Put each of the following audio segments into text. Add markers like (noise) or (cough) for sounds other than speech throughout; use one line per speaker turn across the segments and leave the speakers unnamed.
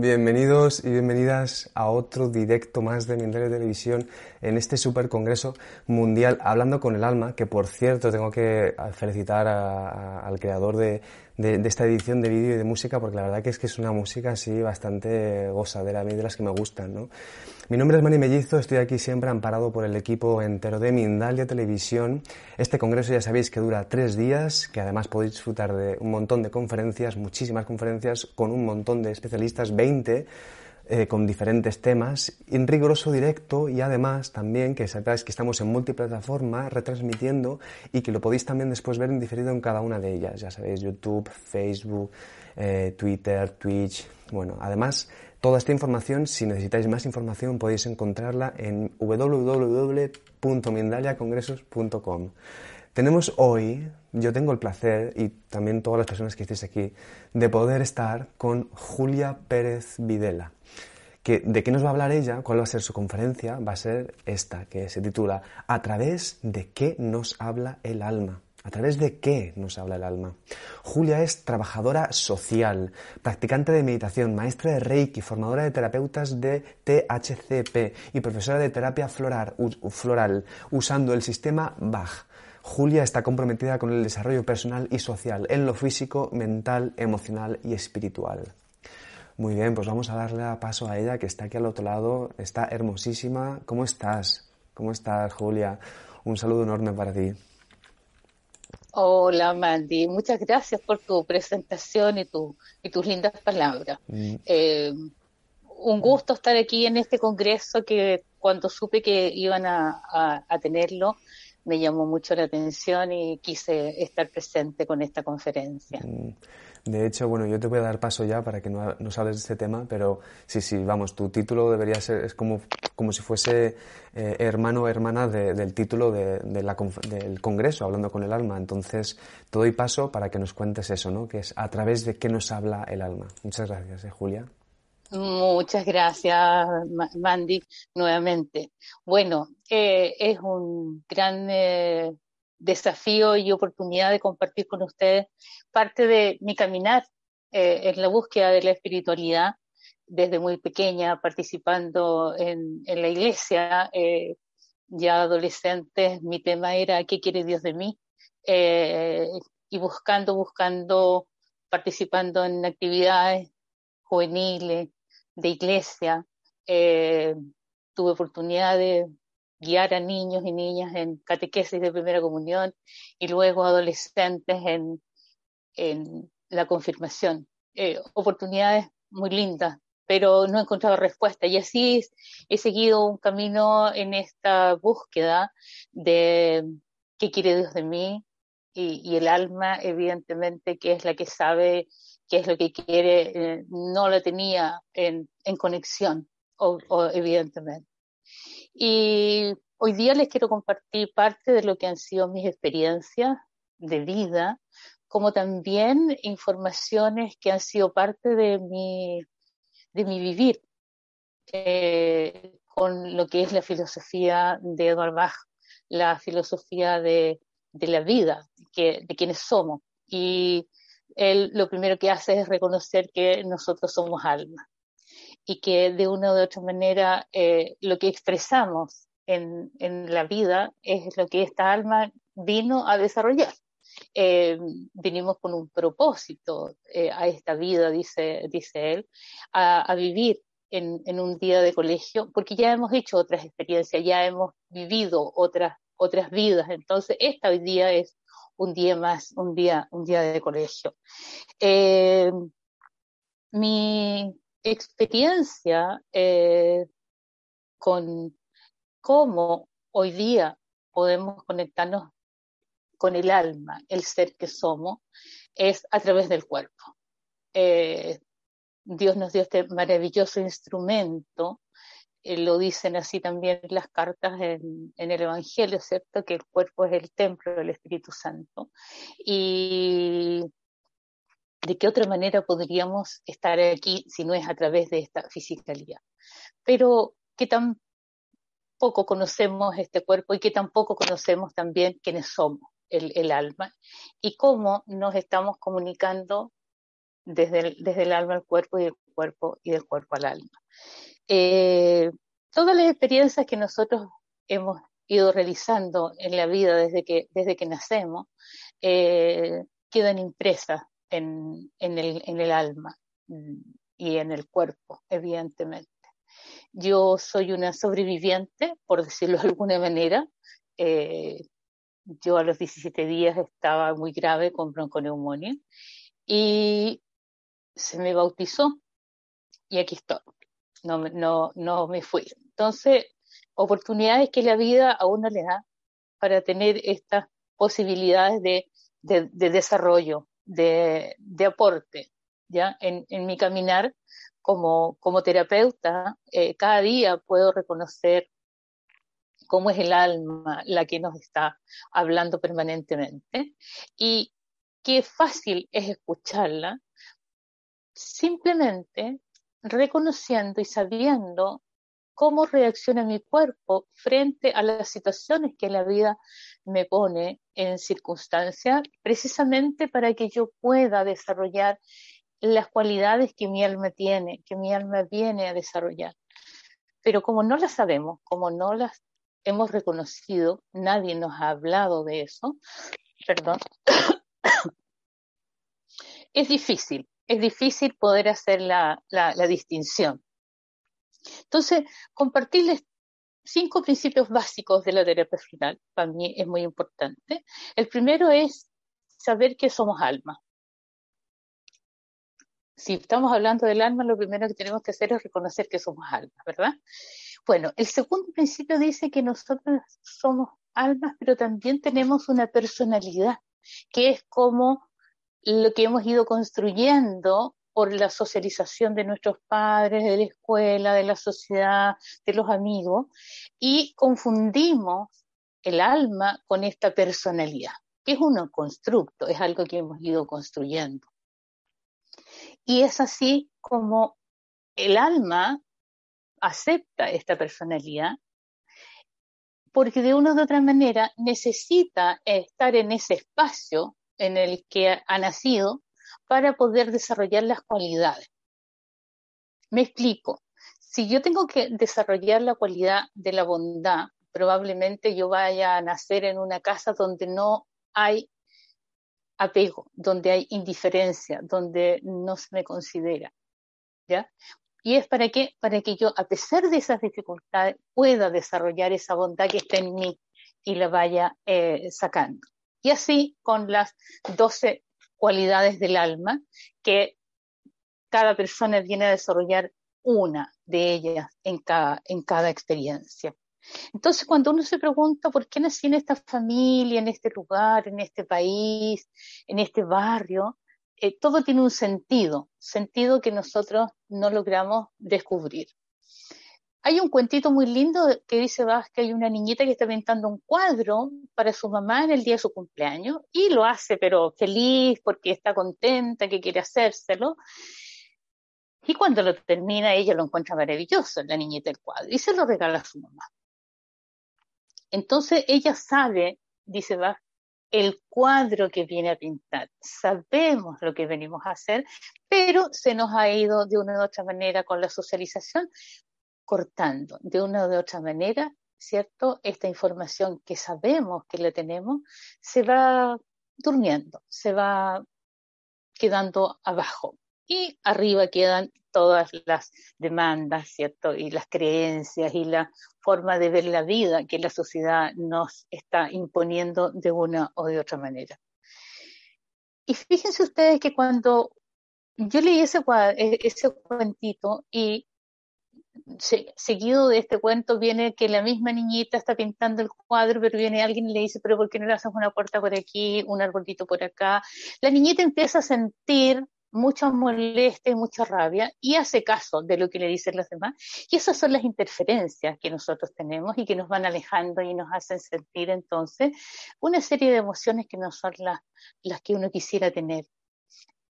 Bienvenidos y bienvenidas a otro directo más de Mindalia Televisión en este super congreso mundial Hablando con el Alma, que por cierto tengo que felicitar al creador de, de, esta edición de vídeo y de música, porque la verdad que es que es una música así bastante gozadera, a mí de las que me gustan, ¿no? Mi nombre es Manny Mellizo, estoy aquí siempre amparado por el equipo entero de Mindalia Televisión. Este congreso ya sabéis que dura tres días, que además podéis disfrutar de un montón de conferencias, muchísimas conferencias, con un montón de especialistas, 20, eh, con diferentes temas, en riguroso directo y además también que sabéis que estamos en multiplataforma retransmitiendo y que lo podéis también después ver en diferido en cada una de ellas, ya sabéis, YouTube, Facebook, eh, Twitter, Twitch, bueno, además Toda esta información, si necesitáis más información, podéis encontrarla en www.mindaliacongresos.com. Tenemos hoy, yo tengo el placer, y también todas las personas que estéis aquí, de poder estar con Julia Pérez Videla. Que, ¿De qué nos va a hablar ella? ¿Cuál va a ser su conferencia? Va a ser esta, que se titula ¿A través de qué nos habla el alma? ¿A través de qué nos habla el alma? Julia es trabajadora social, practicante de meditación, maestra de Reiki, formadora de terapeutas de THCP y profesora de terapia floral, usando el sistema Bach. Julia está comprometida con el desarrollo personal y social en lo físico, mental, emocional y espiritual. Muy bien, pues vamos a darle paso a ella que está aquí al otro lado, está hermosísima. ¿Cómo estás? ¿Cómo estás, Julia? Un saludo enorme para ti.
Hola Mandy, muchas gracias por tu presentación y, tu, y tus lindas palabras. Mm. Eh, un gusto estar aquí en este congreso que cuando supe que iban a, a tenerlo me llamó mucho la atención y quise estar presente con esta conferencia.
Mm. De hecho, bueno, yo te voy a dar paso ya para que no, nos hables de este tema, pero sí, sí, vamos, tu título debería ser, es como, como si fuese eh, hermano o hermana del título de, la, del Congreso, Hablando con el Alma. Entonces, te doy paso para que nos cuentes eso, ¿no? Que es a través de qué nos habla el alma. Muchas gracias, ¿eh, Julia.
Muchas gracias, Mandy, nuevamente. Bueno, eh, es un gran eh, desafío y oportunidad de compartir con ustedes parte de mi caminar eh, en la búsqueda de la espiritualidad desde muy pequeña, participando en, la iglesia, eh, ya adolescentes, mi tema era ¿qué quiere Dios de mí? Y buscando, buscando, participando en actividades juveniles, de iglesia. tuve oportunidad de guiar a niños y niñas en catequesis de primera comunión y luego adolescentes en, en la confirmación. Eh, oportunidades muy lindas, pero no he encontrado respuesta. Y así he seguido un camino en esta búsqueda de qué quiere Dios de mí y, el alma, evidentemente, que es la que sabe qué es lo que quiere, eh, no la tenía en, en conexión, o, evidentemente. Y hoy día les quiero compartir parte de lo que han sido mis experiencias de vida, como también informaciones que han sido parte de mi, de mi vivir eh, con lo que es la filosofía de Edward Bach, la filosofía de, de la vida, que, de quienes somos. Y él lo primero que hace es reconocer que nosotros somos alma y que de una u otra manera eh, lo que expresamos en, en, la vida es lo que esta alma vino a desarrollar. eh, vinimos con un propósito eh, a esta vida, dice, dice él, a, vivir en, en, un día de colegio, porque ya hemos hecho otras experiencias, ya hemos vivido otras, otras vidas, entonces esta día es un día más, un día, un día de colegio. Eh, mi experiencia con cómo hoy día podemos conectarnos con el alma, el ser que somos, es a través del cuerpo. Eh, Dios nos dio este maravilloso instrumento, eh, lo dicen así también las cartas en, el Evangelio, ¿cierto? Que el cuerpo es el templo del Espíritu Santo. Y de qué otra manera podríamos estar aquí si no es a través de esta fisicalidad. Pero que tan poco conocemos este cuerpo y que tampoco conocemos también quiénes somos el, alma y cómo nos estamos comunicando desde el, desde el alma al cuerpo y del cuerpo y del cuerpo al alma. Eh, todas las experiencias que nosotros hemos ido realizando en la vida desde que, desde que nacemos eh, quedan impresas en, en, el, en el alma y en el cuerpo, evidentemente. Yo soy una sobreviviente, por decirlo de alguna manera. Eh, yo a los 17 días estaba muy grave con bronconeumonía y se me bautizó y aquí estoy. No, no, no me fui. Entonces, oportunidades que la vida a uno le da para tener estas posibilidades de, de, desarrollo, de, de, aporte, ¿ya? En, en mi caminar como, como terapeuta, eh, cada día puedo reconocer cómo es el alma la que nos está hablando permanentemente y qué fácil es escucharla simplemente reconociendo y sabiendo cómo reacciona mi cuerpo frente a las situaciones que la vida me pone en circunstancias, precisamente para que yo pueda desarrollar las cualidades que mi alma tiene, que mi alma viene a desarrollar. Pero como no las sabemos, como no las hemos reconocido, nadie nos ha hablado de eso, perdón, (coughs) es difícil, es difícil poder hacer la, la, distinción. Entonces, compartirles cinco principios básicos de la terapia final, para mí es muy importante. El primero es saber que somos alma. Si estamos hablando del alma, lo primero que tenemos que hacer es reconocer que somos alma, ¿verdad? Bueno, el segundo principio dice que nosotros somos almas, pero también tenemos una personalidad, que es como lo que hemos ido construyendo por la socialización de nuestros padres, de la escuela, de la sociedad, de los amigos, y confundimos el alma con esta personalidad, que es un constructo, es algo que hemos ido construyendo. Y es así como el alma acepta esta personalidad porque de una u otra manera necesita estar en ese espacio en el que ha nacido para poder desarrollar las cualidades. Me explico. Si yo tengo que desarrollar la cualidad de la bondad, probablemente yo vaya a nacer en una casa donde no hay apego, donde hay indiferencia, donde no se me considera. ¿ya? Y es para qué? Para que yo, a pesar de esas dificultades, pueda desarrollar esa bondad que está en mí y la vaya eh, sacando. Y así con las doce cualidades del alma, que cada persona viene a desarrollar una de ellas en cada, en cada experiencia. Entonces, cuando uno se pregunta por qué nací en esta familia, en este lugar, en este país, en este barrio, eh, todo tiene un sentido, sentido que nosotros no logramos descubrir. Hay un cuentito muy lindo que dice que hay una niñita que está pintando un cuadro para su mamá en el día de su cumpleaños y lo hace, pero feliz porque está contenta, que quiere hacérselo. Y cuando lo termina, ella lo encuentra maravilloso, la niñita del cuadro, y se lo regala a su mamá. Entonces ella sabe, dice Bach, el cuadro que viene a pintar. Sabemos lo que venimos a hacer, pero se nos ha ido de una u otra manera con la socialización cortando, de una u otra manera, ¿cierto? Esta información que sabemos que la tenemos se va durmiendo, se va quedando abajo y arriba quedan todas las demandas, ¿cierto? Y las creencias y la forma de ver la vida que la sociedad nos está imponiendo de una o de otra manera. Y fíjense ustedes que cuando yo leí ese, e, ese y seguido de este cuento viene que la misma niñita está pintando el cuadro, pero viene alguien y le dice, pero ¿por qué no le haces una puerta por aquí, un arbolito por acá? La niñita empieza a sentir mucha molestia y mucha rabia y hace caso de lo que le dicen los demás. Y esas son las interferencias que nosotros tenemos y que nos van alejando y nos hacen sentir entonces una serie de emociones que no son las, las que uno quisiera tener.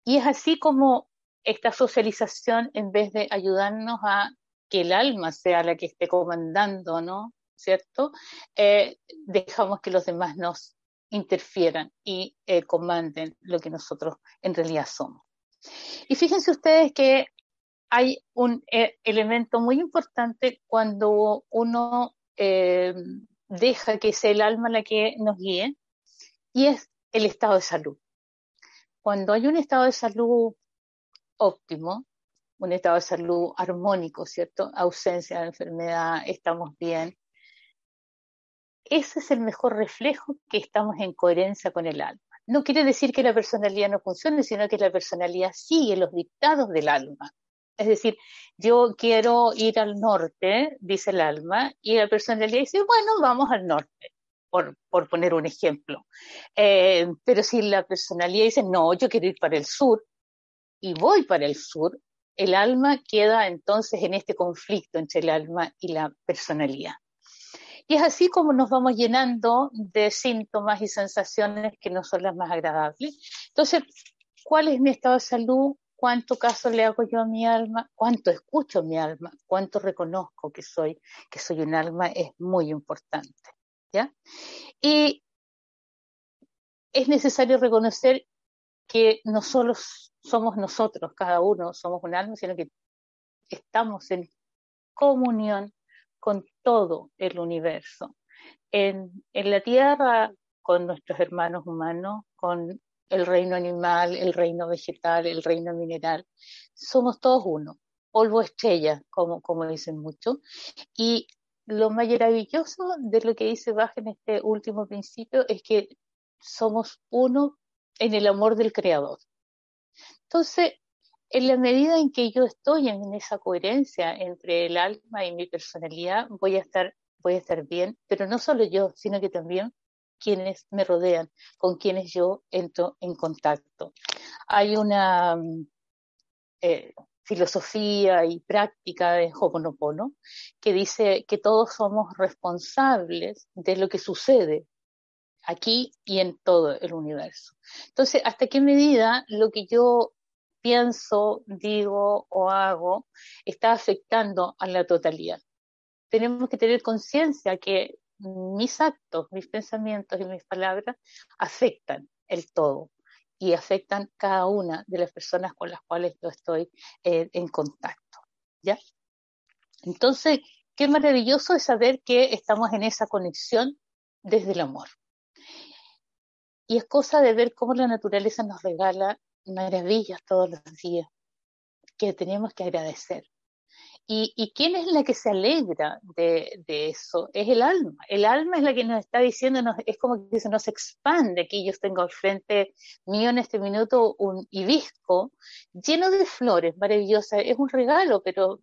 Y es así como esta socialización, en vez de ayudarnos a que el alma sea la que esté comandando, ¿no? ¿Cierto? Eh, dejamos que los demás nos interfieran y eh, comanden lo que nosotros en realidad somos. Y fíjense ustedes que hay un eh, elemento muy importante cuando uno deja que sea el alma la que nos guíe y es el estado de salud. Cuando hay un estado de salud óptimo, un estado de salud armónico, ¿cierto? Ausencia de enfermedad, estamos bien. Ese es el mejor reflejo que estamos en coherencia con el alma. No quiere decir que la personalidad no funcione, sino que la personalidad sigue los dictados del alma. Es decir, yo quiero ir al norte, dice el alma, y la personalidad dice, bueno, vamos al norte, por, poner un ejemplo. Eh, pero si la personalidad dice, no, yo quiero ir para el sur, y voy para el sur, el alma queda entonces en este conflicto entre el alma y la personalidad. Y es así como nos vamos llenando de síntomas y sensaciones que no son las más agradables. Entonces, ¿cuál es mi estado de salud? ¿Cuánto caso le hago yo a mi alma? ¿Cuánto escucho mi alma? ¿Cuánto reconozco que soy, que soy un alma? Es muy importante. ¿ya? Y es necesario reconocer que no solo somos nosotros, cada uno somos un alma, sino que estamos en comunión con todo el universo. En, en la Tierra, con nuestros hermanos humanos, con el reino animal, el reino vegetal, el reino mineral, somos todos uno, polvo estrella, como, como dicen mucho. Y lo maravilloso de lo que dice Bach en este último principio es que somos uno en el amor del Creador. Entonces, en la medida en que yo estoy en esa coherencia entre el alma y mi personalidad, voy a estar, voy a estar bien, pero no solo yo, sino que también quienes me rodean, con quienes yo entro en contacto. Hay una mm, eh, filosofía y práctica de Hoponopono que dice que todos somos responsables de lo que sucede aquí y en todo el universo. Entonces, ¿hasta qué medida lo que yo pienso, digo o hago está afectando a la totalidad. Tenemos que tener conciencia que mis actos, mis pensamientos y mis palabras afectan el todo y afectan cada una de las personas con las cuales yo estoy eh, en contacto. ¿Ya? Entonces, qué maravilloso es saber que estamos en esa conexión desde el amor. Y es cosa de ver cómo la naturaleza nos regala maravillas todos los días que tenemos que agradecer. ¿Y, quién es la que se alegra de, eso? Es el alma. El alma es la que nos está diciendo, es como que se nos expande. Aquí yo tengo al frente mío en este minuto un hibisco lleno de flores, maravillosa. Es un regalo, pero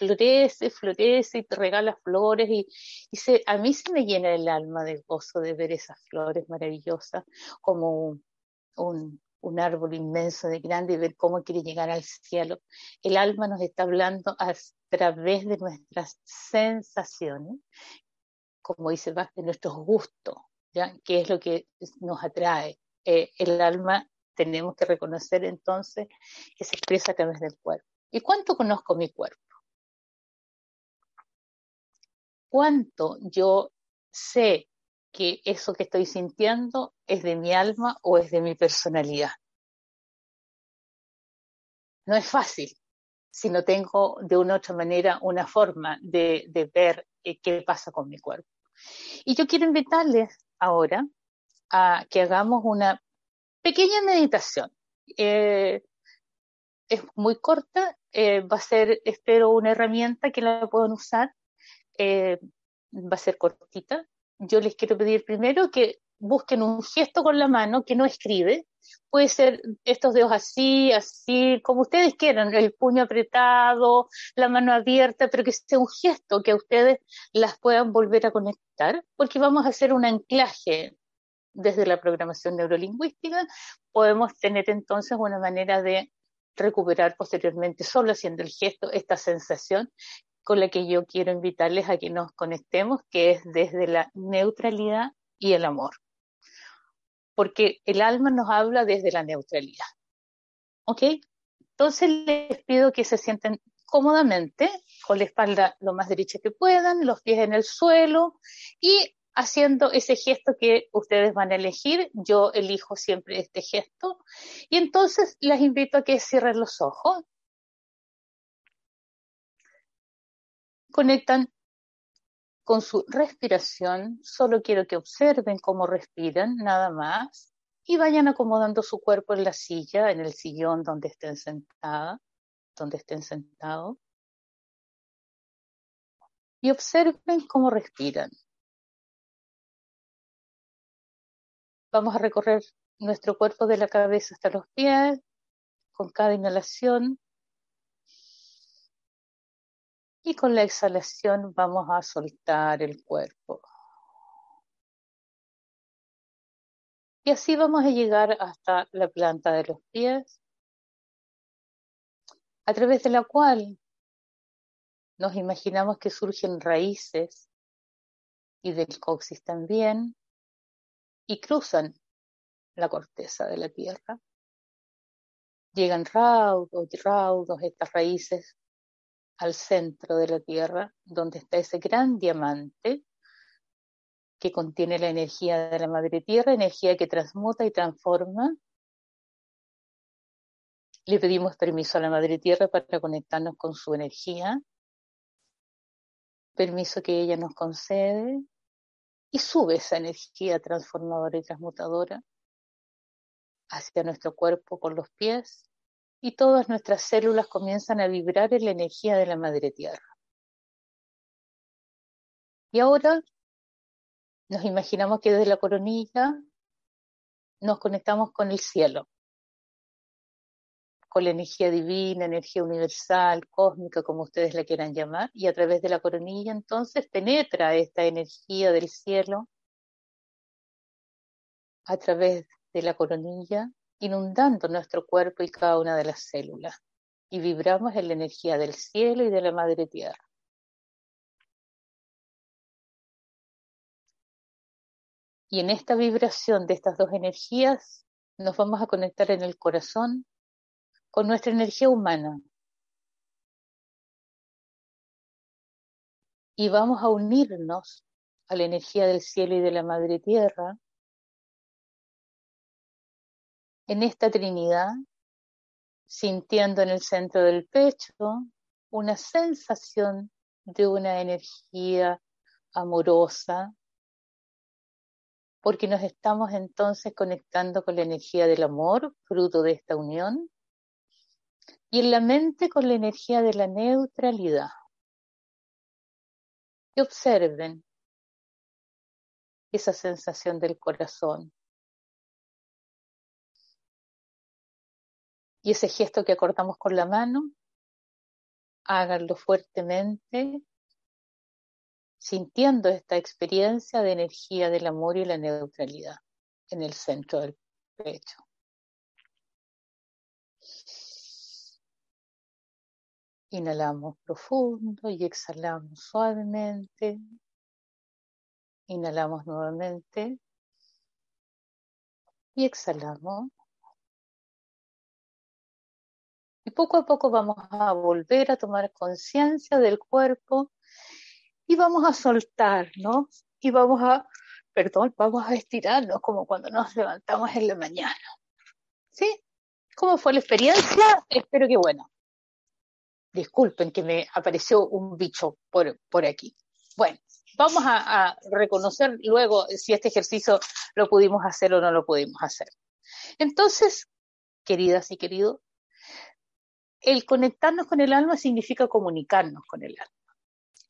florece, florece y te regala flores y, se, a mí se me llena el alma de gozo de ver esas flores maravillosas como un, un árbol inmenso de grande y ver cómo quiere llegar al cielo. El alma nos está hablando a través de nuestras sensaciones, como dice Bach, de nuestros gustos, ¿ya? ¿Qué es lo que nos atrae? Eh, el alma tenemos que reconocer entonces que se expresa a través del cuerpo. ¿Y cuánto conozco mi cuerpo? ¿Cuánto yo sé que eso que estoy sintiendo es de mi alma o es de mi personalidad. No es fácil si no tengo de una u otra manera una forma de, ver eh, qué pasa con mi cuerpo. Y yo quiero invitarles ahora a que hagamos una Pequeña meditación. Eh, es muy corta, eh, va a ser, espero, una herramienta que la puedan usar. Eh, va a ser cortita. Yo les quiero pedir primero que busquen un gesto con la mano que no escribe. Puede ser estos dedos así, así, como ustedes quieran, el puño apretado, la mano abierta, pero que sea un gesto que a ustedes las puedan volver a conectar, porque vamos a hacer un anclaje desde la programación neurolingüística. Podemos tener entonces una manera de recuperar posteriormente, solo haciendo el gesto, esta sensación con la que yo quiero invitarles a que nos conectemos, que es desde la neutralidad y el amor. Porque el alma nos habla desde la neutralidad. ¿Ok? Entonces les pido que se sienten cómodamente, con la espalda lo más derecha que puedan, los pies en el suelo y haciendo ese gesto que ustedes van a elegir. Yo elijo siempre este gesto. Y entonces les invito a que cierren los ojos. Conectan con su respiración. Solo quiero que observen cómo respiran, nada más. Y vayan acomodando su cuerpo en la silla, en el sillón donde estén sentada, donde estén sentados. Y observen cómo respiran. Vamos a recorrer nuestro cuerpo de la cabeza hasta los pies con cada inhalación. Y con la exhalación vamos a soltar el cuerpo. Y así vamos a llegar hasta la planta de los pies, a través de la cual nos imaginamos que surgen raíces y del coxis también, y cruzan la corteza de la tierra. Llegan raudos y raudos estas raíces al centro de la tierra, donde está ese gran diamante que contiene la energía de la madre tierra, energía que transmuta y transforma. Le pedimos permiso a la madre tierra para conectarnos con su energía, permiso que ella nos concede, y sube esa energía transformadora y transmutadora hacia nuestro cuerpo con los pies y todas nuestras células comienzan a vibrar en la energía de la Madre Tierra. Y ahora nos imaginamos que desde la coronilla nos conectamos con el cielo, con la energía divina, energía universal, cósmica, como ustedes la quieran llamar, y a través de la coronilla entonces penetra esta energía del cielo a través de la coronilla, inundando nuestro cuerpo y cada una de las células, y vibramos en la energía del cielo y de la madre tierra. Y en esta vibración de estas dos energías nos vamos a conectar en el corazón con nuestra energía humana. Y vamos a unirnos a la energía del cielo y de la madre tierra en esta Trinidad, sintiendo en el centro del pecho una sensación de una energía amorosa, porque nos estamos entonces conectando con la energía del amor, fruto de esta unión, y en la mente con la energía de la neutralidad. Y observen esa sensación del corazón. Y ese gesto que acordamos con la mano, háganlo fuertemente, sintiendo esta experiencia de energía del amor y la neutralidad en el centro del pecho. Inhalamos profundo y exhalamos suavemente. Inhalamos nuevamente y exhalamos. Poco a poco vamos a volver a tomar conciencia del cuerpo y vamos a soltarnos y vamos a, perdón, vamos a estirarnos como cuando nos levantamos en la mañana. ¿Sí? ¿Cómo fue la experiencia? Espero que bueno. Disculpen que me apareció un bicho por, por aquí. Bueno, vamos a, reconocer luego si este ejercicio lo pudimos hacer o no lo pudimos hacer. Entonces, queridas y queridos, el conectarnos con el alma significa comunicarnos con el alma.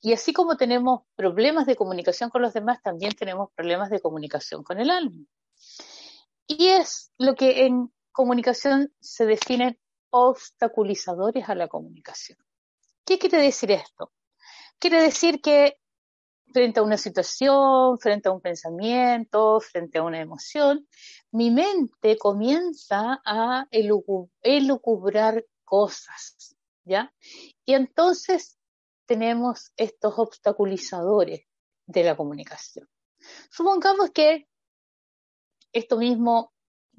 Y así como tenemos problemas de comunicación con los demás, también tenemos problemas de comunicación con el alma. Y es lo que en comunicación se definen obstaculizadores a la comunicación. ¿Qué quiere decir esto? Quiere decir que frente a una situación, frente a un pensamiento, frente a una emoción, mi mente comienza a elucubrar cosas, ¿ya? Y entonces tenemos estos obstaculizadores de la comunicación. Supongamos que esto mismo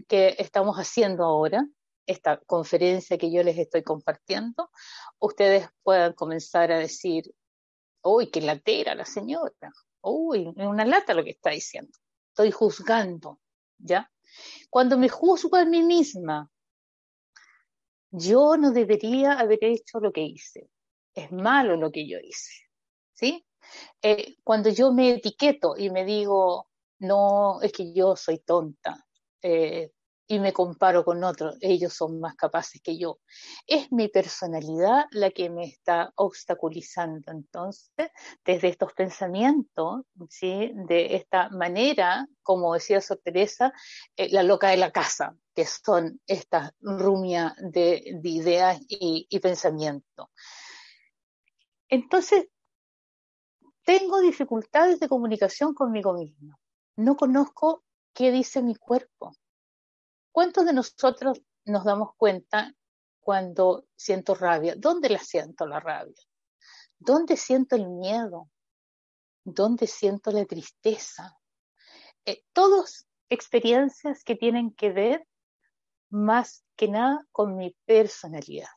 que estamos haciendo ahora, esta conferencia que yo les estoy compartiendo, ustedes puedan comenzar a decir, uy, qué latera la señora, uy, una lata lo que está diciendo, estoy juzgando, ¿ya? Cuando me juzgo a mí misma, yo no debería haber hecho lo que hice, es malo lo que yo hice, ¿sí? Eh, cuando yo me etiqueto y me digo, no, es que yo soy tonta, eh, y me comparo con otros, ellos son más capaces que yo. Es mi personalidad la que me está obstaculizando entonces desde estos pensamientos, ¿sí? de esta manera, como decía Sor Teresa, eh, la loca de la casa, que son estas rumias de, ideas y, pensamientos. Entonces, tengo dificultades de comunicación conmigo mismo. No conozco qué dice mi cuerpo ¿Cuántos de nosotros nos damos cuenta cuando siento rabia? ¿Dónde la siento la rabia? ¿Dónde siento el miedo? ¿Dónde siento la tristeza? Eh, todas experiencias que tienen que ver más que nada con mi personalidad,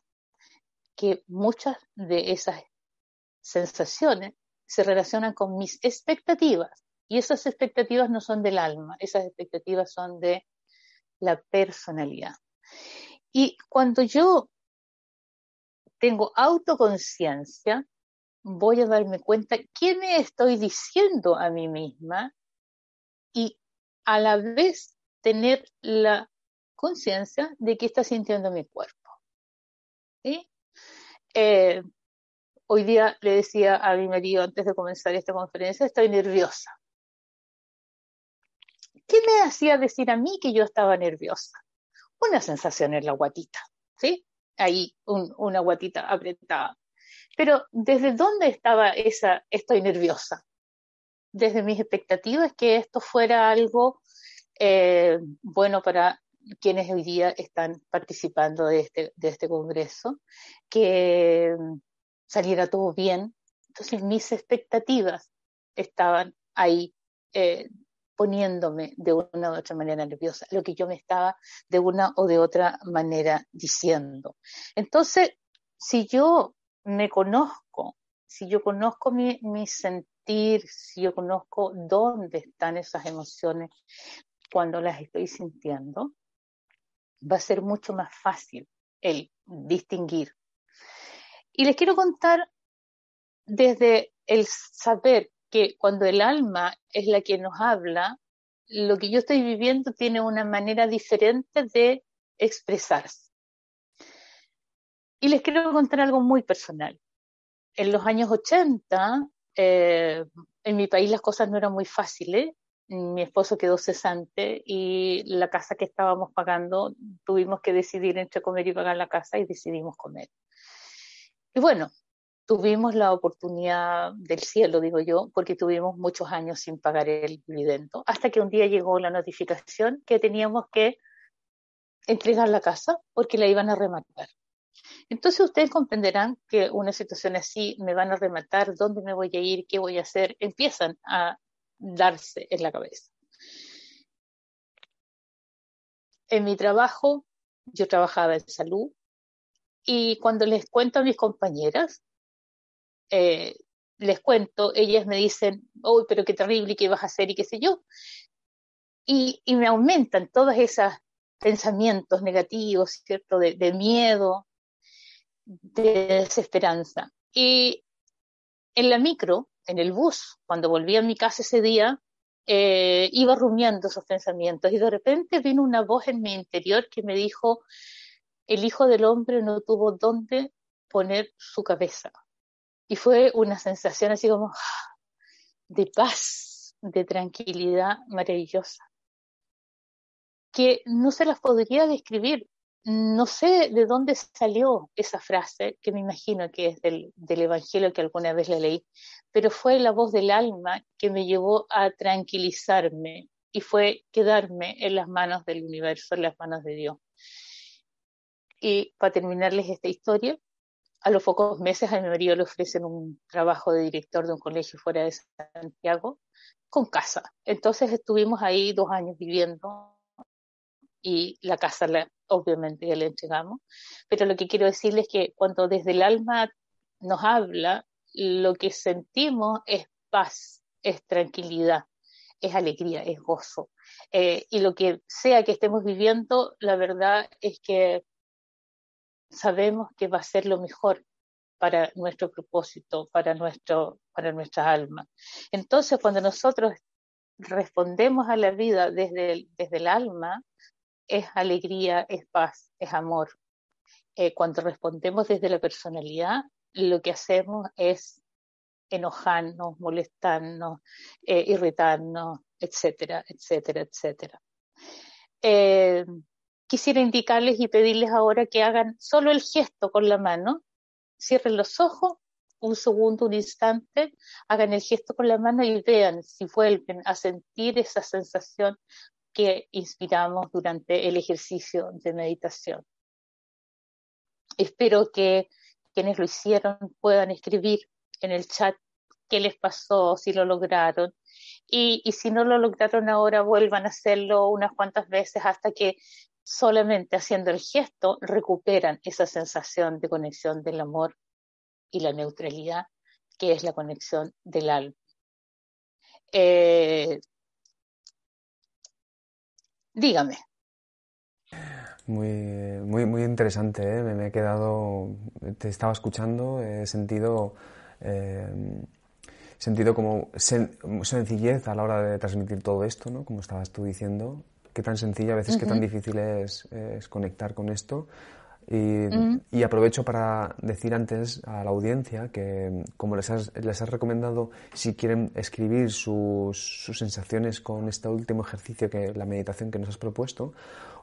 que muchas de esas sensaciones se relacionan con mis expectativas y esas expectativas no son del alma, esas expectativas son de la personalidad. Y cuando yo tengo autoconciencia, voy a darme cuenta qué me estoy diciendo a mí misma y a la vez tener la conciencia de qué está sintiendo mi cuerpo. Eh, hoy día le decía a mi marido antes de comenzar esta conferencia, estoy nerviosa. ¿Qué me hacía decir a mí que yo estaba nerviosa? Una sensación en la guatita, ¿sí? Ahí una guatita apretada. Pero ¿desde dónde estaba esa estoy nerviosa? Desde mis expectativas que esto fuera algo eh, bueno para quienes hoy día están participando de este, de este congreso, que saliera todo bien. Entonces mis expectativas estaban ahí eh, poniéndome de una u otra manera nerviosa, lo que yo me estaba de una o de otra manera diciendo. Entonces, si yo me conozco, si yo conozco mi, mi sentir, si yo conozco dónde están esas emociones cuando las estoy sintiendo, va a ser mucho más fácil el distinguir. Y les quiero contar desde el saber que cuando el alma es la que nos habla, lo que yo estoy viviendo tiene una manera diferente de expresarse. Y les quiero contar algo muy personal. En los años 80, eh, en mi país las cosas no eran muy fáciles. Mi esposo quedó cesante y la casa que estábamos pagando tuvimos que decidir entre comer y pagar la casa y decidimos comer. Y bueno, tuvimos la oportunidad del cielo, digo yo, porque tuvimos muchos años sin pagar el dividendo, hasta que un día llegó la notificación que teníamos que entregar la casa porque la iban a rematar. Entonces ustedes comprenderán que una situación así, me van a rematar, dónde me voy a ir, qué voy a hacer, empiezan a darse en la cabeza. En mi trabajo, yo trabajaba en salud, y cuando les cuento a mis compañeras, eh, les cuento, ellas me dicen, uy, pero qué terrible, ¿qué vas a hacer? y qué sé yo. Y, me aumentan todos esos pensamientos negativos, ¿cierto? De, de miedo, de desesperanza. Y en la micro, en el bus, cuando volví a mi casa ese día, eh, iba rumiando esos pensamientos y de repente vino una voz en mi interior que me dijo, el Hijo del Hombre no tuvo dónde poner su cabeza. Y fue una sensación así como de paz, de tranquilidad maravillosa, que no se las podría describir. No sé de dónde salió esa frase, que me imagino que es del, Evangelio que alguna vez la leí, pero fue la voz del alma que me llevó a tranquilizarme y fue quedarme en las manos del universo, en las manos de Dios. Y para terminarles esta historia, a los pocos meses a mi marido le ofrecen un trabajo de director de un colegio fuera de Santiago con casa. Entonces estuvimos ahí dos años viviendo y la casa la, obviamente ya le entregamos. Pero lo que quiero decirles es que cuando desde el alma nos habla, lo que sentimos es paz, es tranquilidad, es alegría, es gozo. Eh, y lo que sea que estemos viviendo, la verdad es que sabemos que va a ser lo mejor para nuestro propósito, para, nuestro, para nuestra alma. Entonces, cuando nosotros respondemos a la vida desde desde el alma, es alegría, es paz, es amor. Eh, cuando respondemos desde la personalidad, lo que hacemos es enojarnos, molestarnos, eh, irritarnos, etcétera, etcétera, etcétera. Eh, quisiera indicarles y pedirles ahora que hagan solo el gesto con la mano, cierren los ojos un segundo, un instante, hagan el gesto con la mano y vean si vuelven a sentir esa sensación que inspiramos durante el ejercicio de meditación. Espero que quienes lo hicieron puedan escribir en el chat qué les pasó, si lo lograron. Y, si no lo lograron ahora, vuelvan a hacerlo unas cuantas veces hasta que solamente haciendo el gesto recuperan esa sensación de conexión del amor y la neutralidad, que es la conexión del alma. Eh, dígame.
Muy, muy, muy interesante, ¿eh? me, he quedado, te estaba escuchando, he sentido, eh, sentido como sencillez a la hora de transmitir todo esto, ¿no? como estabas tú diciendo, qué tan sencillo, a veces qué tan difícil es, conectar con esto. Y, aprovecho para decir antes a la audiencia que, como les has, les has recomendado, si quieren escribir sus, sus, sensaciones con este último ejercicio, que la meditación que nos has propuesto,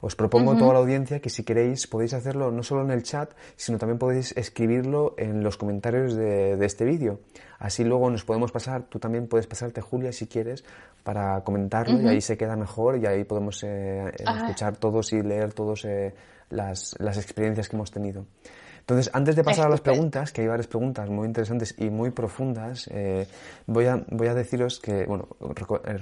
os propongo a toda la audiencia que si queréis podéis hacerlo no solo en el chat, sino también podéis escribirlo en los comentarios de, de este vídeo. Así luego nos podemos pasar, tú también puedes pasarte, Julia, si quieres, para comentarlo y ahí se queda mejor y ahí podemos eh, eh, ah. escuchar todos y leer todos eh, las, las experiencias que hemos tenido. Entonces, antes de pasar a las preguntas, que hay varias preguntas muy interesantes y muy profundas, voy, a, voy a deciros que, bueno,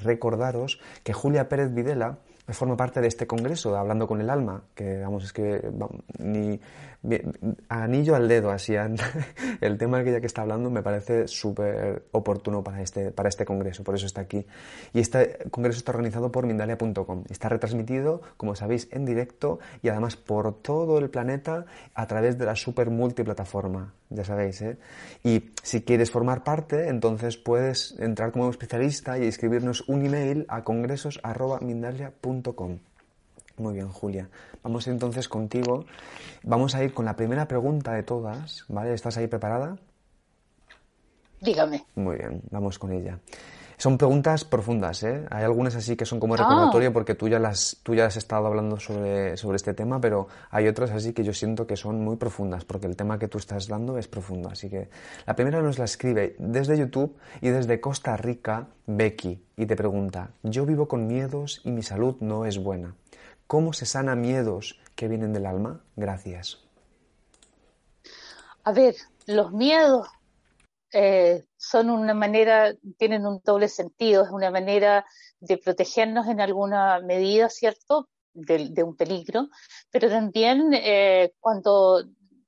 recordaros que Julia Pérez Videla forma parte de este congreso, Hablando con el Alma, que vamos, es que ni anillo al dedo, así, (laughs) el tema que ya que está hablando me parece súper oportuno para este, para este congreso, por eso está aquí. Y este congreso está organizado por Mindalia.com, está retransmitido, como sabéis, en directo y además por todo el planeta a través de la super multiplataforma, ya sabéis, ¿eh? Y si quieres formar parte, entonces puedes entrar como especialista y escribirnos un email a congresos.mindalia.com. Muy bien, Julia. Vamos entonces contigo. Vamos a ir con la primera pregunta de todas, ¿vale? ¿Estás ahí preparada?
Dígame.
Muy bien, vamos con ella. Son preguntas profundas, ¿eh? Hay algunas así que son como recordatorio ah. porque tú ya, las, tú ya has estado hablando sobre, sobre este tema, pero hay otras así que yo siento que son muy profundas porque el tema que tú estás dando es profundo. Así que la primera nos la escribe desde YouTube y desde Costa Rica, Becky, y te pregunta, yo vivo con miedos y mi salud no es buena. ¿Cómo se sana miedos que vienen del alma? Gracias.
A ver, los miedos eh, son una manera, tienen un doble sentido, es una manera de protegernos en alguna medida, ¿cierto?, de, un peligro, pero también eh, cuando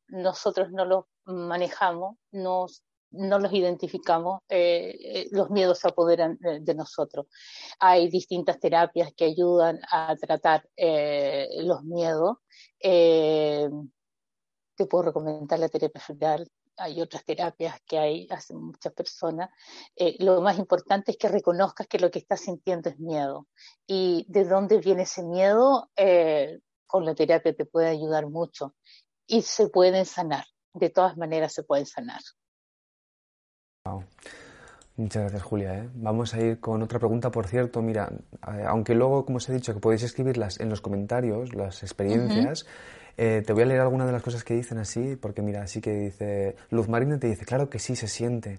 nosotros no los manejamos, nos no los identificamos, eh, eh, los miedos se apoderan de, nosotros. Hay distintas terapias que ayudan a tratar eh, los miedos. te puedo recomendar la terapia floral, hay otras terapias que hay, hacen muchas personas, eh, lo más importante es que reconozcas que lo que estás sintiendo es miedo. Y de dónde viene ese miedo, eh, con la terapia te puede ayudar mucho. Y se pueden sanar, de todas maneras se pueden sanar.
Muchas gracias, Julia. ¿eh? Vamos a ir con otra pregunta. Por cierto, mira, aunque luego, como os he dicho, que podéis escribirlas en los comentarios, las experiencias, eh, te voy a leer algunas de las cosas que dicen así, porque mira, así que dice, Luz Marina te dice, claro que sí, se siente.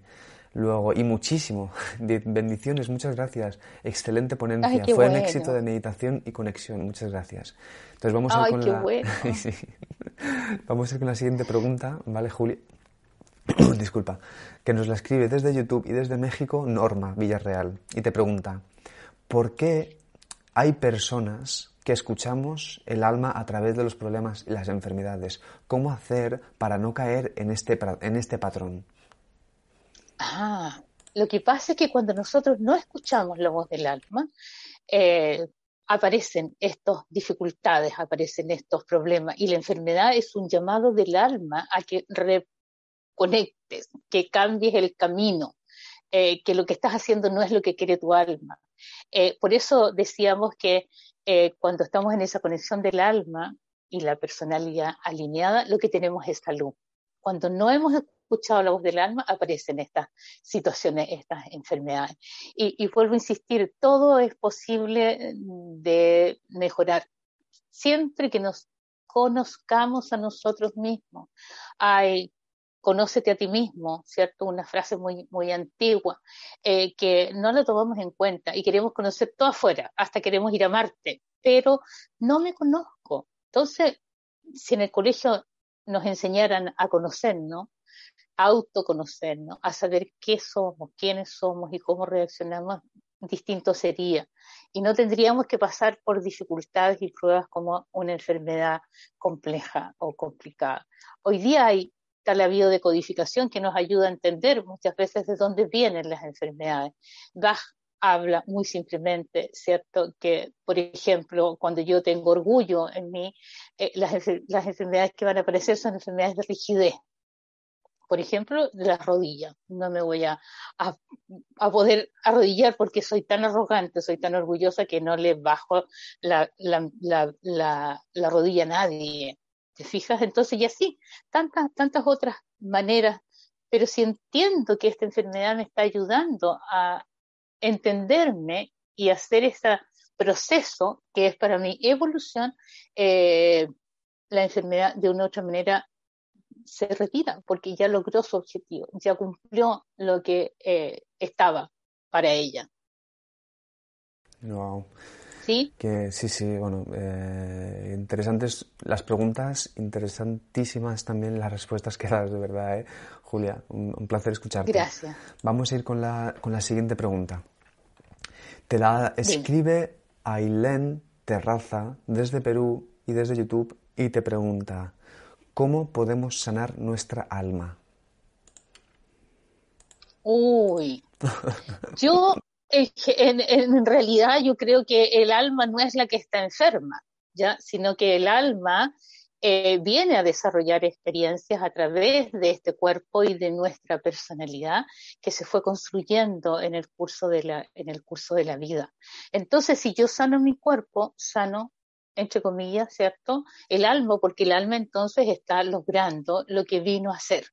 Luego, y muchísimo. (laughs) Bendiciones, muchas gracias. Excelente ponencia. Fue un éxito de meditación y conexión. Muchas gracias. Entonces vamos a ir con la... (laughs) Vamos a ir con la siguiente pregunta, ¿vale, Julia? (coughs) Disculpa. Que nos la escribe desde YouTube y desde México, Norma Villarreal. Y te pregunta, ¿por qué hay personas que escuchamos el alma a través de los problemas y las enfermedades. ¿Cómo hacer para no caer en este, en este patrón?
Ah, lo que pasa es que cuando nosotros no escuchamos la voz del alma, eh, aparecen estas dificultades, aparecen estos problemas y la enfermedad es un llamado del alma a que reconectes, que cambies el camino, eh, que lo que estás haciendo no es lo que quiere tu alma. Eh, por eso decíamos que eh, cuando estamos en esa conexión del alma y la personalidad alineada, lo que tenemos es salud. Cuando no hemos escuchado la voz del alma, aparecen estas situaciones, estas enfermedades. Y, y vuelvo a insistir, todo es posible de mejorar siempre que nos conozcamos a nosotros mismos. Hay conócete a ti mismo, ¿cierto? Una frase muy, muy antigua, eh, que no la tomamos en cuenta y queremos conocer todo afuera, hasta queremos ir a Marte, pero no me conozco. Entonces, si en el colegio nos enseñaran a conocernos, a autoconocernos, a saber qué somos, quiénes somos y cómo reaccionamos, distinto sería. Y no tendríamos que pasar por dificultades y pruebas como una enfermedad compleja o complicada. Hoy día hay está la biodecodificación que nos ayuda a entender muchas veces de dónde vienen las enfermedades. Bach habla muy simplemente, ¿cierto? Que, por ejemplo, cuando yo tengo orgullo en mí, eh, las, enfermedades que van a aparecer son enfermedades de rigidez. Por ejemplo, de las rodillas. No me voy a, a, poder arrodillar porque soy tan arrogante, soy tan orgullosa que no le bajo la, la, la, la rodilla a nadie. ¿Te fijas? Entonces, y así, tantas, tantas otras maneras, pero si entiendo que esta enfermedad me está ayudando a entenderme y hacer ese proceso que es para mi evolución, eh, la enfermedad de una u otra manera se retira porque ya logró su objetivo, ya cumplió lo que eh, estaba para ella.
Wow.
Sí.
Que sí, sí, bueno, eh, interesantes las preguntas, interesantísimas también las respuestas que das, de verdad, ¿eh? Julia, un, placer escucharte.
Gracias.
Vamos a ir con la, con la siguiente pregunta. Te la escribe Ailén Terraza desde Perú y desde YouTube y te pregunta, ¿cómo podemos sanar nuestra alma?
Uy, (laughs) yo en, realidad yo creo que el alma no es la que está enferma, ¿ya? sino que el alma eh, viene a desarrollar experiencias a través de este cuerpo y de nuestra personalidad que se fue construyendo en el curso de la, en el curso de la vida. Entonces, si yo sano mi cuerpo, sano entre comillas, ¿cierto? El alma, porque el alma entonces está logrando lo que vino a ser.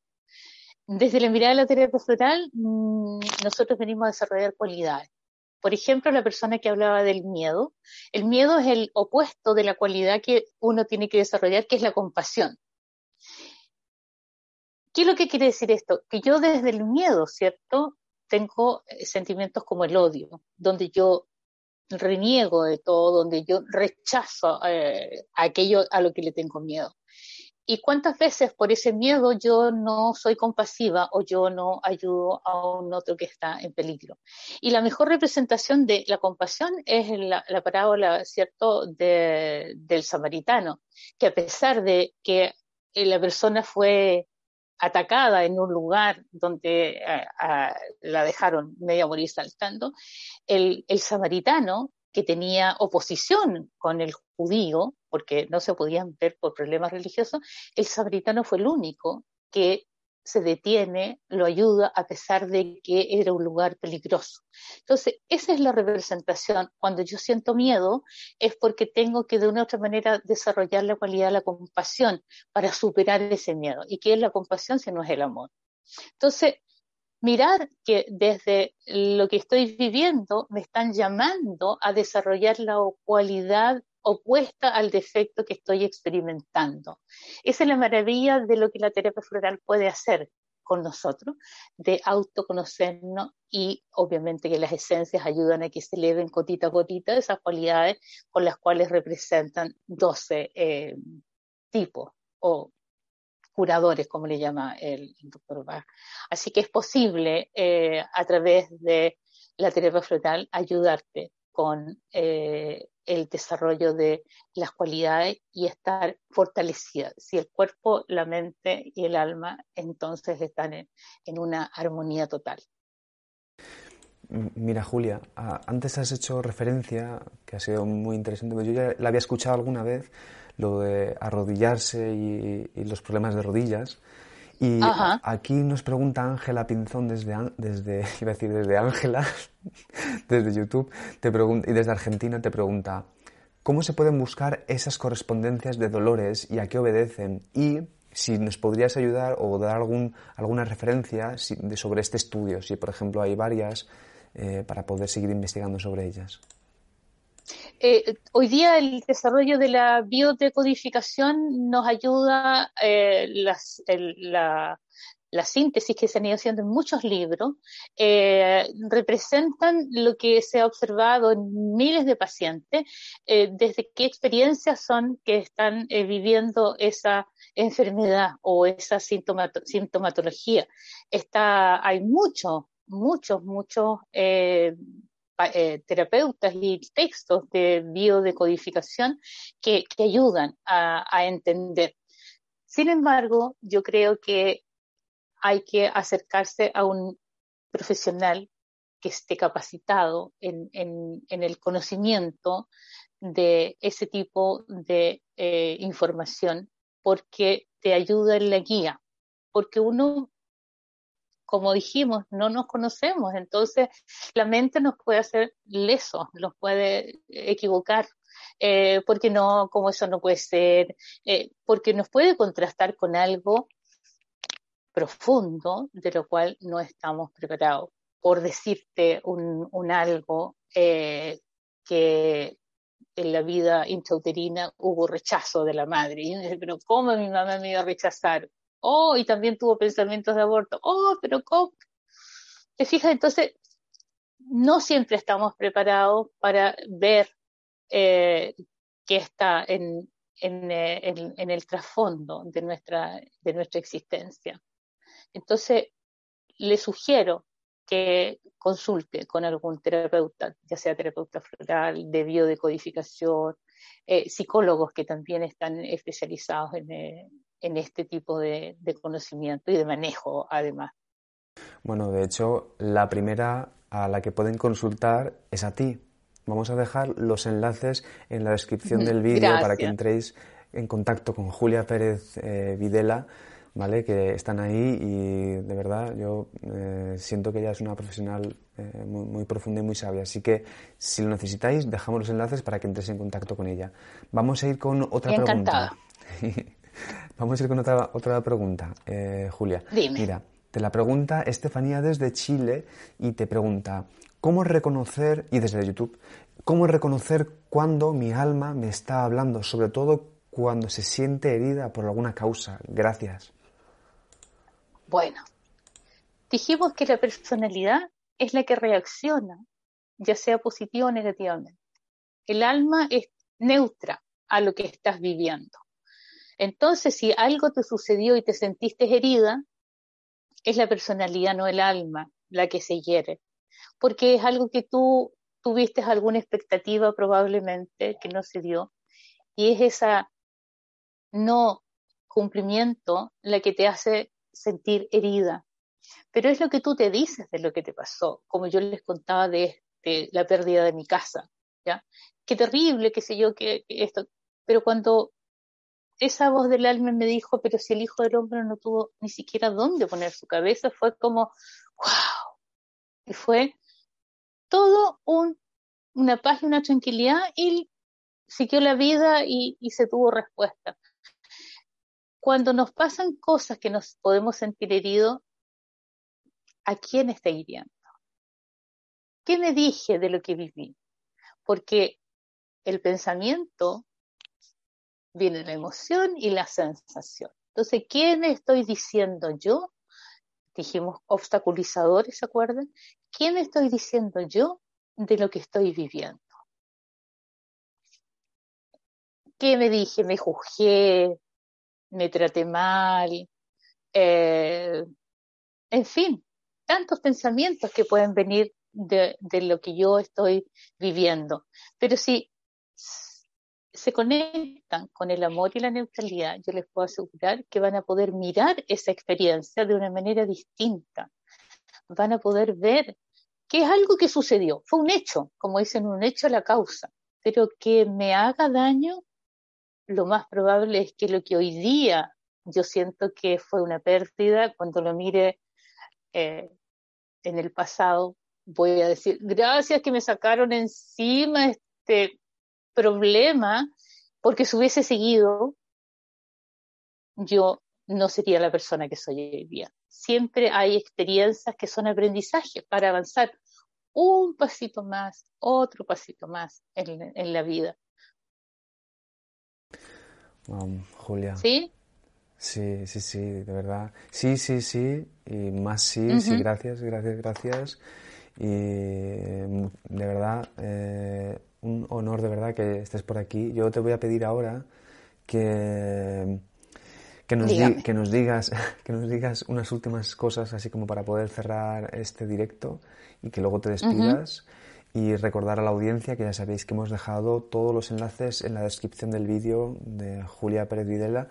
Desde la mirada de la terapia floral, mm, nosotros venimos a desarrollar cualidades. Por ejemplo, la persona que hablaba del miedo, el miedo es el opuesto de la cualidad que uno tiene que desarrollar, que es la compasión. ¿Qué es lo que quiere decir esto? Que yo desde el miedo, ¿cierto? Tengo eh, sentimientos como el odio, donde yo reniego de todo, donde yo rechazo eh, aquello a lo que le tengo miedo. ¿Y cuántas veces por ese miedo yo no soy compasiva o yo no ayudo a un otro que está en peligro? Y la mejor representación de la compasión es la, parábola, ¿cierto?, del samaritano, que a pesar de que la persona fue atacada en un lugar donde eh, la dejaron media morir saltando, el samaritano que tenía oposición con el judío, porque no se podían ver por problemas religiosos, el samaritano fue el único que se detiene, lo ayuda a pesar de que era un lugar peligroso. Entonces, esa es la representación. Cuando yo siento miedo es porque tengo que de una u otra manera desarrollar la cualidad de la compasión para superar ese miedo. ¿Y qué es la compasión si no es el amor? Entonces, mirar que desde lo que estoy viviendo me están llamando a desarrollar la cualidad opuesta al defecto que estoy experimentando. Esa es la maravilla de lo que la terapia floral puede hacer con nosotros, de autoconocernos y obviamente que las esencias ayudan a que se eleven gotita a gotita esas cualidades con las cuales representan 12 eh, tipos o curadores, como le llama el, doctor Bach. Así que es posible eh, a través de la terapia floral ayudarte con eh, el desarrollo de las cualidades y estar fortalecida. Si el cuerpo, la mente y el alma entonces están en, una armonía total.
Mira, Julia, antes has hecho referencia, que ha sido muy interesante, yo ya la había escuchado alguna vez, lo de arrodillarse y, los problemas de rodillas. Y aquí nos pregunta Ángela Pinzón desde, desde, (laughs) iba a decir desde Ángela, (laughs) desde YouTube, te pregunta, y desde Argentina te pregunta, ¿cómo se pueden buscar esas correspondencias de dolores y a qué obedecen? Y si nos podrías ayudar o dar algún, alguna referencia sobre este estudio, si por ejemplo hay varias, eh, para poder seguir investigando sobre ellas.
Eh, hoy día el desarrollo de la biodecodificación nos ayuda, eh, la, síntesis que se han ido haciendo en muchos libros, eh, representan lo que se ha observado en miles de pacientes, desde qué experiencias son que están viviendo esa enfermedad o esa sintomatología. Está, hay muchos, muchos, muchos eh, terapeutas y textos de biodecodificación que, que ayudan a, entender. Sin embargo, yo creo que hay que acercarse a un profesional que esté capacitado en, el conocimiento de ese tipo de eh, información porque te ayuda en la guía, porque uno como dijimos, no nos conocemos, entonces la mente nos puede hacer lesos, nos puede equivocar, eh, porque no, como eso no puede ser, eh, porque nos puede contrastar con algo profundo de lo cual no estamos preparados. Por decirte un, algo eh, que en la vida intrauterina hubo rechazo de la madre. Pero ¿cómo mi mamá me iba a rechazar? Oh, y también tuvo pensamientos de aborto. Oh, pero ¿cómo? ¿Te fijas? Entonces, no siempre estamos preparados para ver eh, qué está en, eh, en, el trasfondo de nuestra, de nuestra existencia. Entonces, le sugiero que consulte con algún terapeuta, ya sea terapeuta floral, de biodecodificación, eh, psicólogos que también están especializados en, en este tipo de, conocimiento y de manejo, además.
Bueno, de hecho, la primera a la que pueden consultar es a ti. Vamos a dejar los enlaces en la descripción del (laughs) vídeo para que entréis en contacto con Julia Pérez eh, Videla, ¿vale? Que están ahí y de verdad yo eh, siento que ella es una profesional eh, muy, profunda y muy sabia. Así que si lo necesitáis, dejamos los enlaces para que entréis en contacto con ella. Vamos a ir con otra Encantada. pregunta. (laughs) Vamos a ir con otra, otra pregunta, eh, Julia. Mira, te la pregunta Estefanía desde Chile y te pregunta, ¿cómo reconocer, y desde YouTube, cómo reconocer cuando mi alma me está hablando, sobre todo cuando se siente herida por alguna causa? Gracias.
Bueno, dijimos que la personalidad es la que reacciona, ya sea positiva o negativamente. El alma es neutra a lo que estás viviendo. Entonces, si algo te sucedió y te sentiste herida, es la personalidad, no el alma, la que se hiere. Porque es algo que tú tuviste alguna expectativa probablemente que no se dio. Y es esa no cumplimiento la que te hace sentir herida. Pero es lo que tú te dices de lo que te pasó, como yo les contaba de, la pérdida de mi casa, ¿ya? Qué terrible, qué sé yo, que esto. Pero cuando esa voz del alma me dijo, pero si el Hijo del Hombre no tuvo ni siquiera dónde poner su cabeza, fue como, wow. Y fue todo un, una paz y una tranquilidad y siguió la vida y, y se tuvo respuesta. Cuando nos pasan cosas que nos podemos sentir heridos, ¿a quién está hiriendo? ¿Qué me dije de lo que viví? Porque el pensamiento viene la emoción y la sensación. Entonces, ¿qué me estoy diciendo yo? Dijimos obstaculizadores, ¿se acuerdan? ¿Qué me estoy diciendo yo de lo que estoy viviendo? ¿Qué me dije? Me juzgué, me traté mal, eh, en fin, tantos pensamientos que pueden venir de, de, lo que yo estoy viviendo. Pero si se conectan con el amor y la neutralidad, yo les puedo asegurar que van a poder mirar esa experiencia de una manera distinta. Van a poder ver que es algo que sucedió, fue un hecho, como dicen, un hecho a la causa, pero que me haga daño, lo más probable es que lo que hoy día yo siento que fue una pérdida, cuando lo mire eh, en el pasado, voy a decir, gracias que me sacaron encima este problema, porque si hubiese seguido, yo no sería la persona que soy hoy día. Siempre hay experiencias que son aprendizaje para avanzar un pasito más, otro pasito más en, en la vida.
Um, Julia.
¿Sí?
Sí, sí, sí, de verdad. Sí, sí, sí, y más sí, uh -huh. sí, gracias, gracias, gracias. Y de verdad, eh, un honor de verdad que estés por aquí. Yo te voy a pedir ahora que, que, nos, di, que, nos, digas, (laughs) que nos digas unas últimas cosas así como para poder cerrar este directo y que luego te despidas. Uh -huh. Y recordar a la audiencia que ya sabéis que hemos dejado todos los enlaces en la descripción del vídeo de Julia Pérez Videla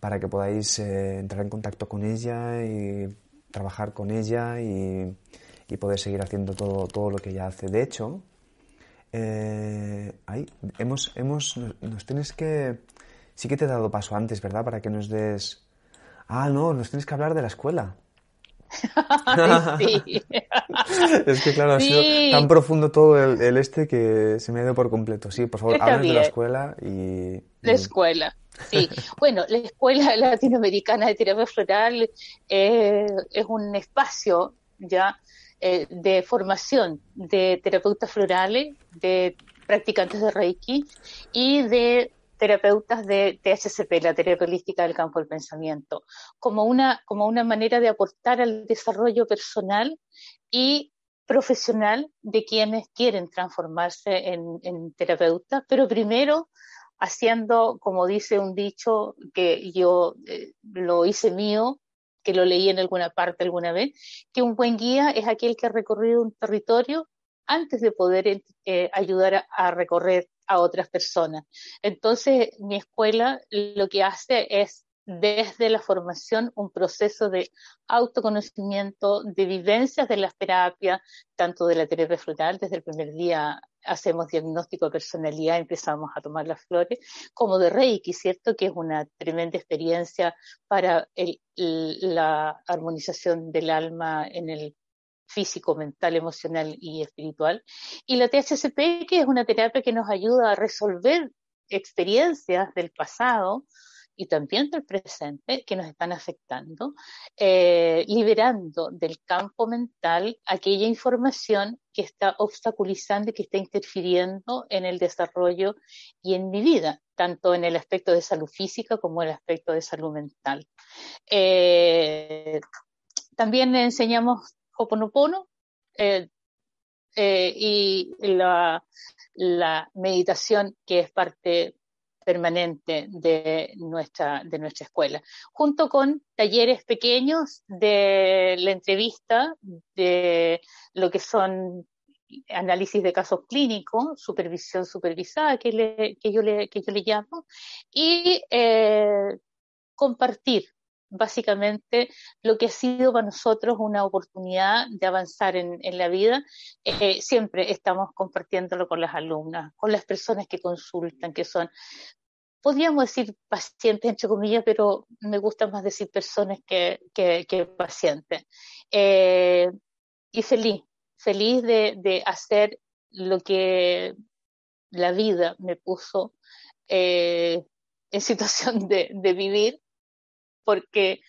para que podáis eh, entrar en contacto con ella y trabajar con ella y, y poder seguir haciendo todo, todo lo que ella hace. De hecho, eh, ahí, hemos, hemos, nos tienes que... Sí que te he dado paso antes, ¿verdad? Para que nos des... Ah, no, nos tienes que hablar de la escuela. (laughs)
sí. (laughs)
es que claro, sí. ha sido tan profundo todo el, el, este que se me ha ido por completo. Sí, por favor, háblanos de la escuela y...
La escuela. Sí, (laughs) bueno, la Escuela Latinoamericana de Terapia Floral eh, es un espacio ya eh, de formación de terapeutas florales, de practicantes de Reiki y de terapeutas de THCP, la terapia holística del campo del pensamiento, como una, como una manera de aportar al desarrollo personal y profesional de quienes quieren transformarse en, terapeutas, pero primero haciendo, como dice un dicho que yo eh, lo hice mío, que lo leí en alguna parte alguna vez, que un buen guía es aquel que ha recorrido un territorio antes de poder eh, ayudar a, a, recorrer a otras personas. Entonces, mi escuela lo que hace es desde la formación un proceso de autoconocimiento, de vivencias de las terapias, tanto de la terapia floral, desde el primer día hacemos diagnóstico de personalidad, empezamos a tomar las flores, como de Reiki, ¿cierto? Que es una tremenda experiencia para la armonización del alma en el físico, mental, emocional y espiritual. Y la THCP, que es una terapia que nos ayuda a resolver experiencias del pasado, y también del presente que nos están afectando, eh, liberando del campo mental aquella información que está obstaculizando y que está interfiriendo en el desarrollo y en mi vida, tanto en el aspecto de salud física como en el aspecto de salud mental. Eh, también enseñamos Hoponopono eh, eh, y la, la meditación que es parte permanente de nuestra, de nuestra escuela, junto con talleres pequeños de la entrevista, de lo que son análisis de casos clínicos, supervisión supervisada, que, le, que, yo, le, que yo le llamo, y eh, compartir básicamente lo que ha sido para nosotros una oportunidad de avanzar en, la vida. Eh, siempre estamos compartiéndolo con las alumnas, con las personas que consultan, que son podríamos decir pacientes, entre comillas, pero me gusta más decir personas que, que, pacientes. Eh, y feliz, feliz de, hacer lo que la vida me puso eh, en situación de vivir, porque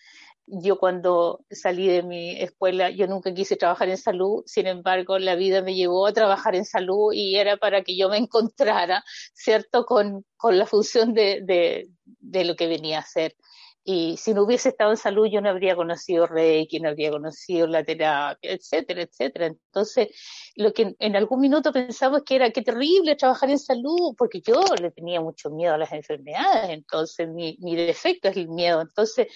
yo cuando salí de mi escuela, yo nunca quise trabajar en salud, sin embargo, la vida me llevó a trabajar en salud y era para que yo me encontrara, ¿cierto?, con, con la función de, de, de lo que venía a hacer. Y si no hubiese estado en salud, yo no habría conocido Reiki, no habría conocido la terapia, etcétera, etcétera. Entonces, lo que en algún minuto pensamos que era qué terrible trabajar en salud, porque yo le tenía mucho miedo a las enfermedades, entonces mi, mi defecto es el miedo. Entonces,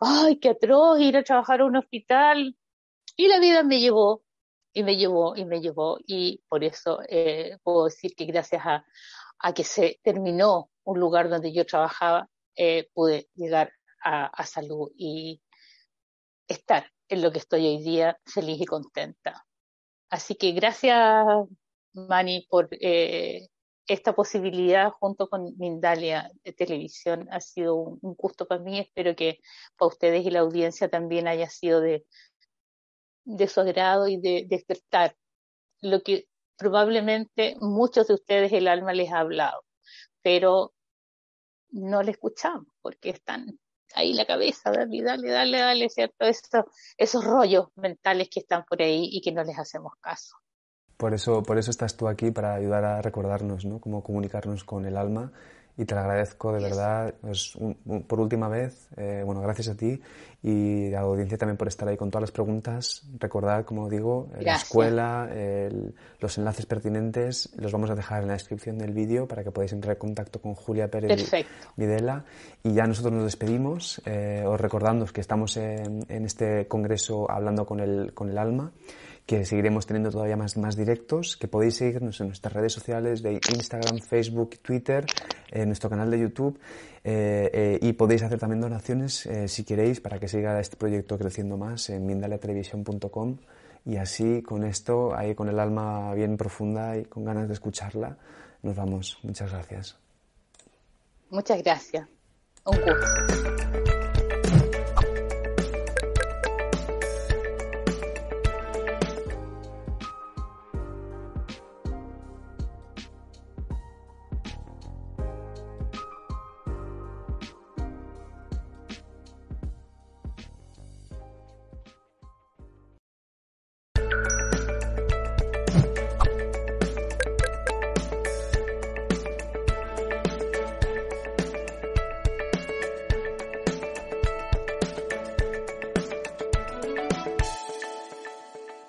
ay, qué atroz ir a trabajar a un hospital. Y la vida me llevó, y me llevó, y me llevó, y por eso eh, puedo decir que gracias a, a que se terminó un lugar donde yo trabajaba, eh, pude llegar a, salud y estar en lo que estoy hoy día feliz y contenta. Así que gracias, Mani, por eh, esta posibilidad junto con Mindalia de televisión. Ha sido un, gusto para mí. Espero que para ustedes y la audiencia también haya sido de, de su agrado y de despertar lo que probablemente muchos de ustedes el alma les ha hablado, pero no le escuchamos porque están ahí la cabeza, dale, dale, dale, dale, ¿cierto? esos rollos mentales que están por ahí y que no les hacemos caso.
Por eso, por eso estás tú aquí, para ayudar a recordarnos, ¿no? Cómo comunicarnos con el alma y te lo agradezco de verdad. Es por última vez, eh, bueno, gracias a ti y a la audiencia también por estar ahí con todas las preguntas. Recordad, como digo, la escuela, los enlaces pertinentes los vamos a dejar en la descripción del vídeo para que podáis entrar en contacto con Julia Pérez Videla. Y ya nosotros nos despedimos, eh, os recordando que estamos en, en, este congreso hablando con el, con el alma que seguiremos teniendo todavía más, más directos, que podéis seguirnos en nuestras redes sociales de Instagram, Facebook, Twitter, en nuestro canal de YouTube eh, eh, y podéis hacer también donaciones eh, si queréis para que siga este proyecto creciendo más en mindaliatelevisión.com y así con esto, ahí con el alma bien profunda y con ganas de escucharla, nos vamos. Muchas gracias.
Muchas gracias. Un gusto.